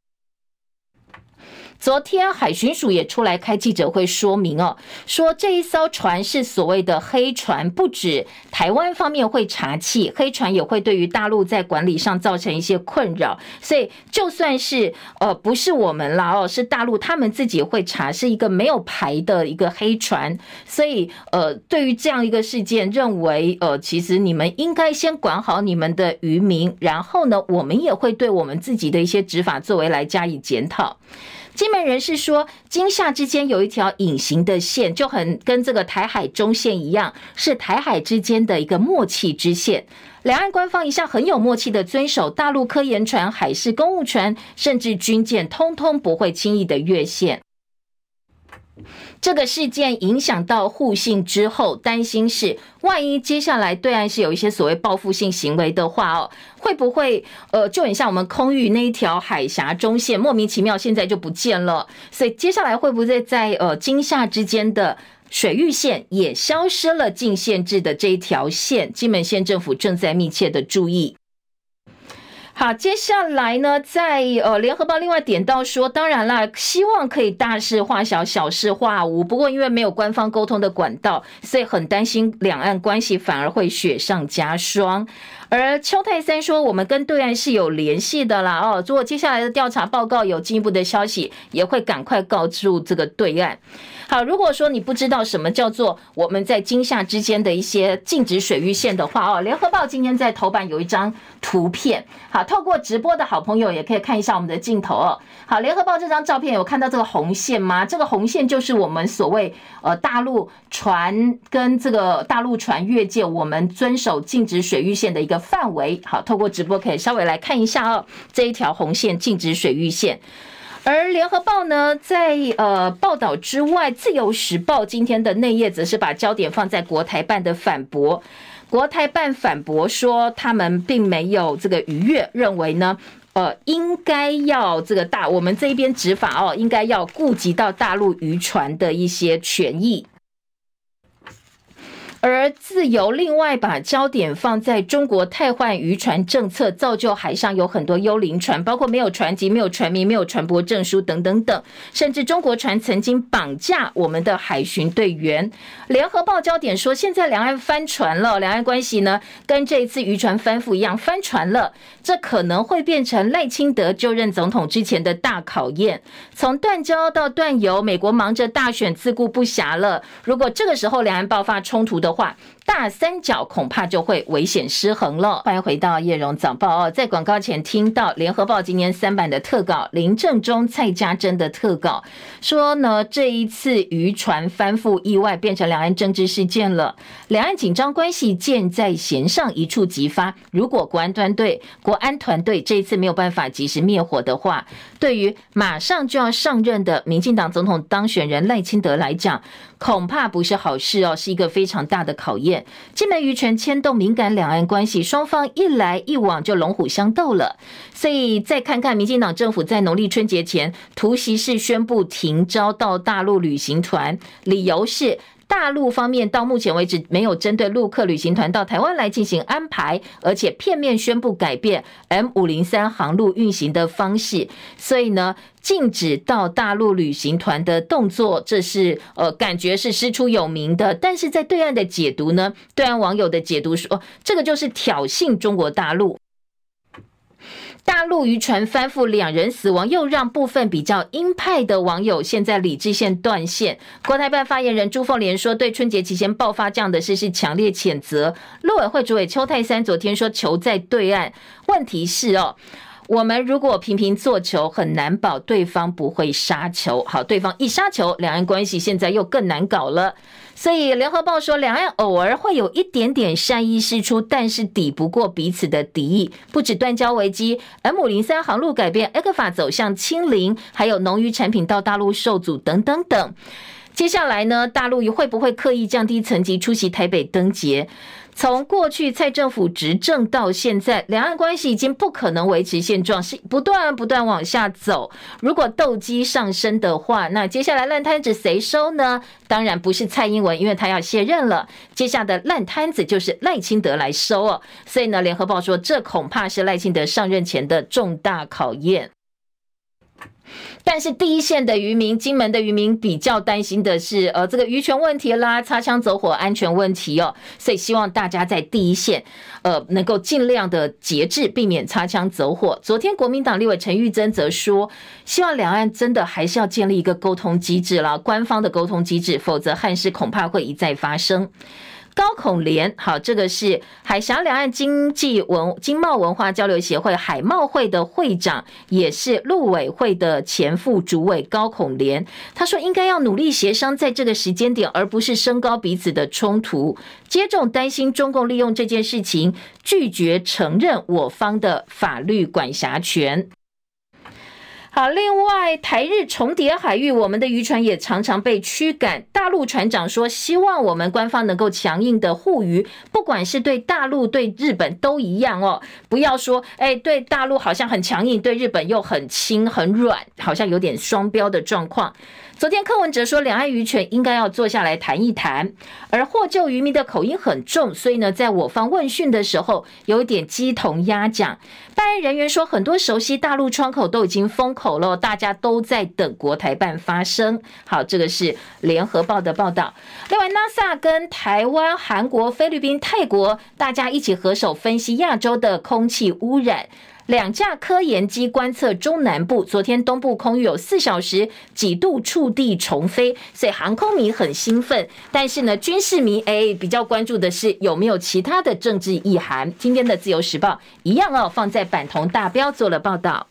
Speaker 1: 昨天海巡署也出来开记者会说明哦，说这一艘船是所谓的黑船，不止台湾方面会查缉，黑船也会对于大陆在管理上造成一些困扰，所以就算是呃不是我们啦哦，是大陆他们自己会查，是一个没有牌的一个黑船，所以呃对于这样一个事件，认为呃其实你们应该先管好你们的渔民，然后呢，我们也会对我们自己的一些执法作为来加以检讨。金门人士说，金厦之间有一条隐形的线，就很跟这个台海中线一样，是台海之间的一个默契之线。两岸官方一向很有默契的遵守，大陆科研船、海事公务船，甚至军舰，通通不会轻易的越线。这个事件影响到互信之后，担心是万一接下来对岸是有一些所谓报复性行为的话哦，会不会呃就很像我们空域那一条海峡中线莫名其妙现在就不见了？所以接下来会不会在呃金厦之间的水域线也消失了禁限制的这一条线？金门县政府正在密切的注意。好，接下来呢，在呃联合报另外点到说，当然啦，希望可以大事化小，小事化无。不过因为没有官方沟通的管道，所以很担心两岸关系反而会雪上加霜。而邱泰三说，我们跟对岸是有联系的啦，哦，如果接下来的调查报告有进一步的消息，也会赶快告诉这个对岸。好，如果说你不知道什么叫做我们在金厦之间的一些禁止水域线的话哦，联合报今天在头版有一张图片。好，透过直播的好朋友也可以看一下我们的镜头哦。好，联合报这张照片有看到这个红线吗？这个红线就是我们所谓呃大陆船跟这个大陆船越界，我们遵守禁止水域线的一个范围。好，透过直播可以稍微来看一下哦，这一条红线禁止水域线。而联合报呢，在呃报道之外，自由时报今天的内页则是把焦点放在国台办的反驳。国台办反驳说，他们并没有这个逾越，认为呢，呃，应该要这个大我们这一边执法哦，应该要顾及到大陆渔船的一些权益。而自由另外把焦点放在中国太换渔船政策，造就海上有很多幽灵船，包括没有船籍、没有船名、没有船舶证书等等等，甚至中国船曾经绑架我们的海巡队员。联合报焦点说，现在两岸翻船了，两岸关系呢跟这一次渔船翻覆一样翻船了，这可能会变成赖清德就任总统之前的大考验。从断交到断油，美国忙着大选自顾不暇了。如果这个时候两岸爆发冲突的的话大三角恐怕就会危险失衡了。欢迎回到叶荣早报哦，在广告前听到联合报今年三版的特稿，林正中、蔡家珍的特稿说呢，这一次渔船翻覆意外变成两岸政治事件了，两岸紧张关系箭在弦上一触即发。如果国安团队、国安团队这一次没有办法及时灭火的话，对于马上就要上任的民进党总统当选人赖清德来讲，恐怕不是好事哦，是一个非常大的考验。金门渔权牵动敏感两岸关系，双方一来一往就龙虎相斗了。所以再看看民进党政府在农历春节前突袭式宣布停招到大陆旅行团，理由是。大陆方面到目前为止没有针对陆客旅行团到台湾来进行安排，而且片面宣布改变 M 五零三航路运行的方式，所以呢，禁止到大陆旅行团的动作，这是呃感觉是师出有名的。但是在对岸的解读呢，对岸网友的解读说，这个就是挑衅中国大陆。大陆渔船翻覆，两人死亡，又让部分比较鹰派的网友现在理智线断线。国台办发言人朱凤莲说：“对春节期间爆发这样的事是强烈谴责。”陆委会主委邱太三昨天说：“球在对岸。”问题是哦。我们如果频频做球，很难保对方不会杀球。好，对方一杀球，两岸关系现在又更难搞了。所以联合报说，两岸偶尔会有一点点善意释出，但是抵不过彼此的敌意。不止断交危机，M 零三航路改变爱克法走向清零，还有农渔产品到大陆受阻等等等。接下来呢，大陆会不会刻意降低层级出席台北登节？从过去蔡政府执政到现在，两岸关系已经不可能维持现状，是不断不断往下走。如果斗鸡上升的话，那接下来烂摊子谁收呢？当然不是蔡英文，因为他要卸任了。接下的烂摊子就是赖清德来收哦。所以呢，联合报说，这恐怕是赖清德上任前的重大考验。但是第一线的渔民，金门的渔民比较担心的是，呃，这个渔权问题啦，擦枪走火安全问题哦，所以希望大家在第一线，呃，能够尽量的节制，避免擦枪走火。昨天国民党立委陈玉珍则说，希望两岸真的还是要建立一个沟通机制啦，官方的沟通机制，否则憾事恐怕会一再发生。高孔廉，好，这个是海峡两岸经济文经贸文化交流协会海贸会的会长，也是陆委会的前副主委高孔廉。他说，应该要努力协商，在这个时间点，而不是升高彼此的冲突。接种担心中共利用这件事情，拒绝承认我方的法律管辖权。好，另外台日重叠海域，我们的渔船也常常被驱赶。大陆船长说，希望我们官方能够强硬的护渔，不管是对大陆、对日本都一样哦，不要说，哎，对大陆好像很强硬，对日本又很轻很软，好像有点双标的状况。昨天柯文哲说，两岸渔权应该要坐下来谈一谈，而获救渔民的口音很重，所以呢，在我方问讯的时候，有点鸡同鸭讲。办案人员说，很多熟悉大陆窗口都已经封口了，大家都在等国台办发声。好，这个是联合报的报道。另外，NASA 跟台湾、韩国、菲律宾、泰国，大家一起合手分析亚洲的空气污染。两架科研机观测中南部，昨天东部空域有四小时几度触地重飞，所以航空迷很兴奋。但是呢，军事迷诶比较关注的是有没有其他的政治意涵。今天的自由时报一样哦，放在版头大标做了报道。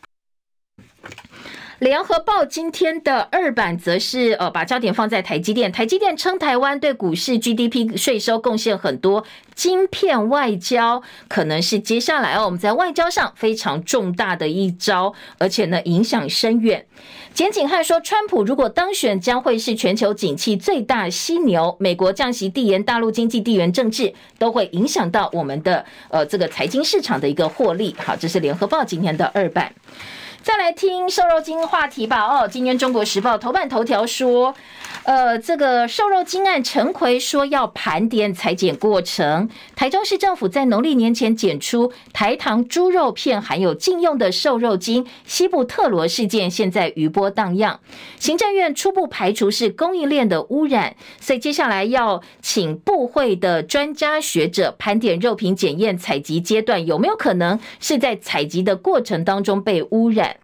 Speaker 1: 联合报今天的二版则是呃，把焦点放在台积电。台积电称台湾对股市 GDP 税收贡献很多，晶片外交可能是接下来哦，我们在外交上非常重大的一招，而且呢影响深远。简景汉说，川普如果当选，将会是全球景气最大犀牛。美国降息递延，大陆经济地缘政治都会影响到我们的呃这个财经市场的一个获利。好，这是联合报今天的二版。再来听瘦肉精话题吧。哦，今天《中国时报》头版头条说，呃，这个瘦肉精案，陈奎说要盘点裁剪过程。台中市政府在农历年前检出台糖猪肉片含有禁用的瘦肉精，西部特罗事件现在余波荡漾。行政院初步排除是供应链的污染，所以接下来要请部会的专家学者盘点肉品检验采集阶段有没有可能是在采集的过程当中被污染。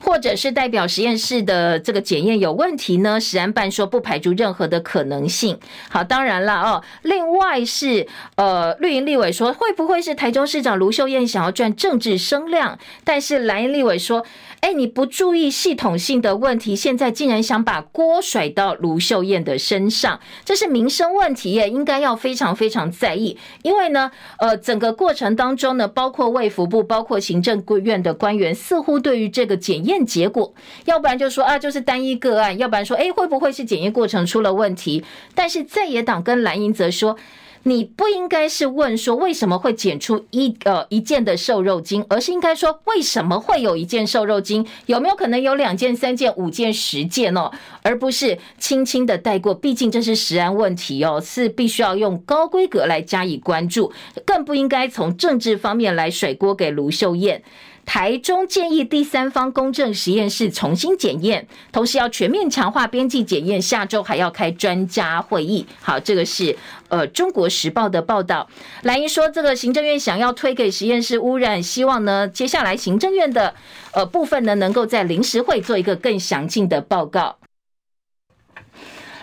Speaker 1: 或者是代表实验室的这个检验有问题呢？实安办说不排除任何的可能性。好，当然了哦。另外是呃，绿营立委说会不会是台中市长卢秀燕想要赚政治声量？但是蓝营立委说。哎，你不注意系统性的问题，现在竟然想把锅甩到卢秀燕的身上，这是民生问题耶，应该要非常非常在意。因为呢，呃，整个过程当中呢，包括卫福部、包括行政院的官员，似乎对于这个检验结果，要不然就说啊，就是单一个案，要不然说，哎，会不会是检验过程出了问题？但是在野党跟蓝营则说。你不应该是问说为什么会检出一呃一件的瘦肉精，而是应该说为什么会有一件瘦肉精，有没有可能有两件、三件、五件、十件哦，而不是轻轻的带过。毕竟这是食安问题哦，是必须要用高规格来加以关注，更不应该从政治方面来甩锅给卢秀燕。台中建议第三方公正实验室重新检验，同时要全面强化边际检验。下周还要开专家会议。好，这个是呃《中国时报》的报道。蓝营说，这个行政院想要推给实验室污染，希望呢接下来行政院的呃部分呢能够在临时会做一个更详尽的报告。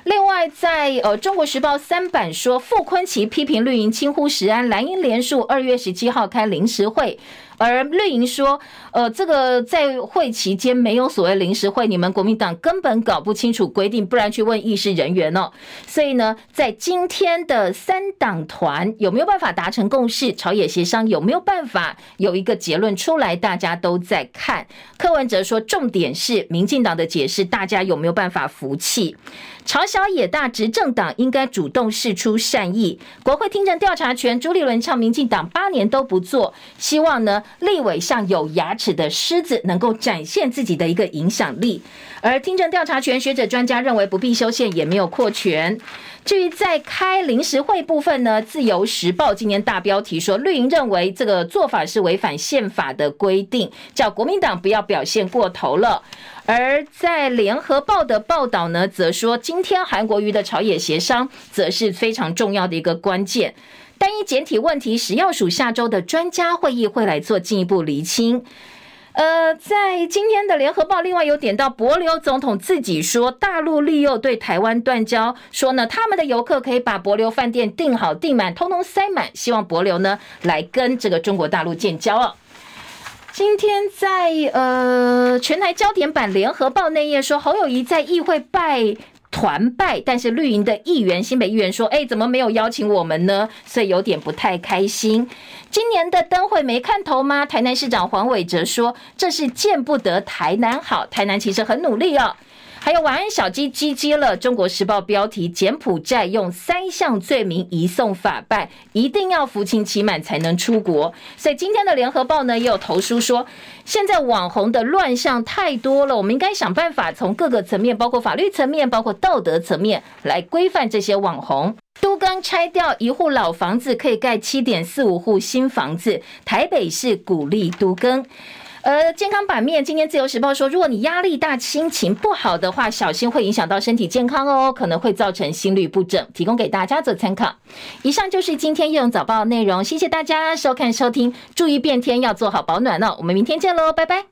Speaker 1: 另外在，在呃《中国时报》三版说，傅崐萁批评绿营轻忽食安，蓝营连署二月十七号开临时会。而绿营说，呃，这个在会期间没有所谓临时会，你们国民党根本搞不清楚规定，不然去问议事人员哦。所以呢，在今天的三党团有没有办法达成共识？朝野协商有没有办法有一个结论出来？大家都在看。柯文哲说，重点是民进党的解释，大家有没有办法服气？朝小野大执政党应该主动示出善意，国会听证调查权。朱立伦唱民进党八年都不做，希望呢立委像有牙齿的狮子，能够展现自己的一个影响力。而听证调查权学者专家认为不必修宪，也没有扩权。至于在开临时会部分呢，自由时报今年大标题说，绿营认为这个做法是违反宪法的规定，叫国民党不要表现过头了。而在联合报的报道呢，则说今天韩国瑜的朝野协商，则是非常重要的一个关键。单一简体问题，食药署下周的专家会议会来做进一步厘清。呃，在今天的联合报，另外有点到帛琉总统自己说，大陆利诱对台湾断交，说呢，他们的游客可以把帛琉饭店订好订满，通通塞满，希望帛琉呢来跟这个中国大陆建交哦。今天在呃全台焦点版联合报内页说，侯友宜在议会拜团拜，但是绿营的议员新北议员说，哎，怎么没有邀请我们呢？所以有点不太开心。今年的灯会没看头吗？台南市长黄伟哲说，这是见不得台南好，台南其实很努力哦。还有晚安小鸡鸡接了《中国时报》标题：柬埔寨用三项罪名移送法办，一定要服刑期满才能出国。所以今天的《联合报》呢也有投书说，现在网红的乱象太多了，我们应该想办法从各个层面，包括法律层面、包括道德层面来规范这些网红。都更拆掉一户老房子，可以盖七点四五户新房子。台北市鼓励都更。呃，健康版面，今天自由时报说，如果你压力大、心情不好的话，小心会影响到身体健康哦，可能会造成心律不整，提供给大家做参考。以上就是今天夜用早报的内容，谢谢大家收看收听，注意变天要做好保暖哦，我们明天见喽，拜拜。